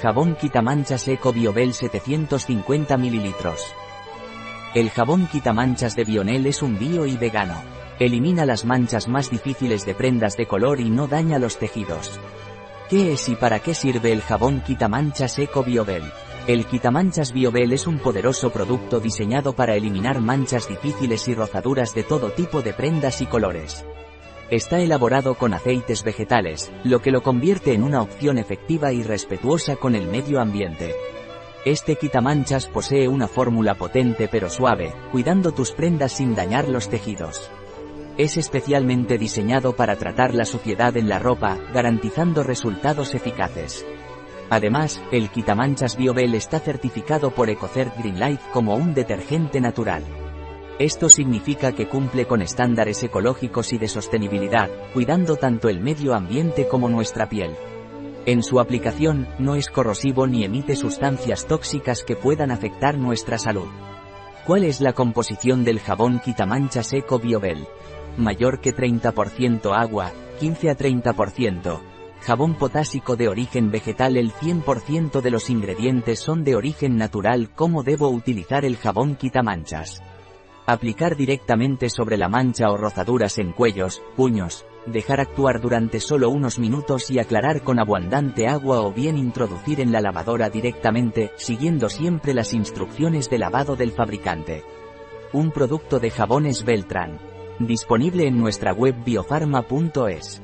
Jabón quitamanchas Eco Biobel 750 ml. El jabón quitamanchas de Bionel es un bio y vegano. Elimina las manchas más difíciles de prendas de color y no daña los tejidos. ¿Qué es y para qué sirve el jabón quitamanchas Eco Biobel? El quitamanchas Biobel es un poderoso producto diseñado para eliminar manchas difíciles y rozaduras de todo tipo de prendas y colores. Está elaborado con aceites vegetales, lo que lo convierte en una opción efectiva y respetuosa con el medio ambiente. Este quitamanchas posee una fórmula potente pero suave, cuidando tus prendas sin dañar los tejidos. Es especialmente diseñado para tratar la suciedad en la ropa, garantizando resultados eficaces. Además, el quitamanchas BioBell está certificado por EcoCert Greenlight como un detergente natural. Esto significa que cumple con estándares ecológicos y de sostenibilidad, cuidando tanto el medio ambiente como nuestra piel. En su aplicación, no es corrosivo ni emite sustancias tóxicas que puedan afectar nuestra salud. ¿Cuál es la composición del jabón quitamanchas Eco Biobel? Mayor que 30% agua, 15 a 30%. Jabón potásico de origen vegetal El 100% de los ingredientes son de origen natural ¿Cómo debo utilizar el jabón quitamanchas? Aplicar directamente sobre la mancha o rozaduras en cuellos, puños, dejar actuar durante solo unos minutos y aclarar con abundante agua o bien introducir en la lavadora directamente, siguiendo siempre las instrucciones de lavado del fabricante. Un producto de jabones Beltran. Disponible en nuestra web biofarma.es.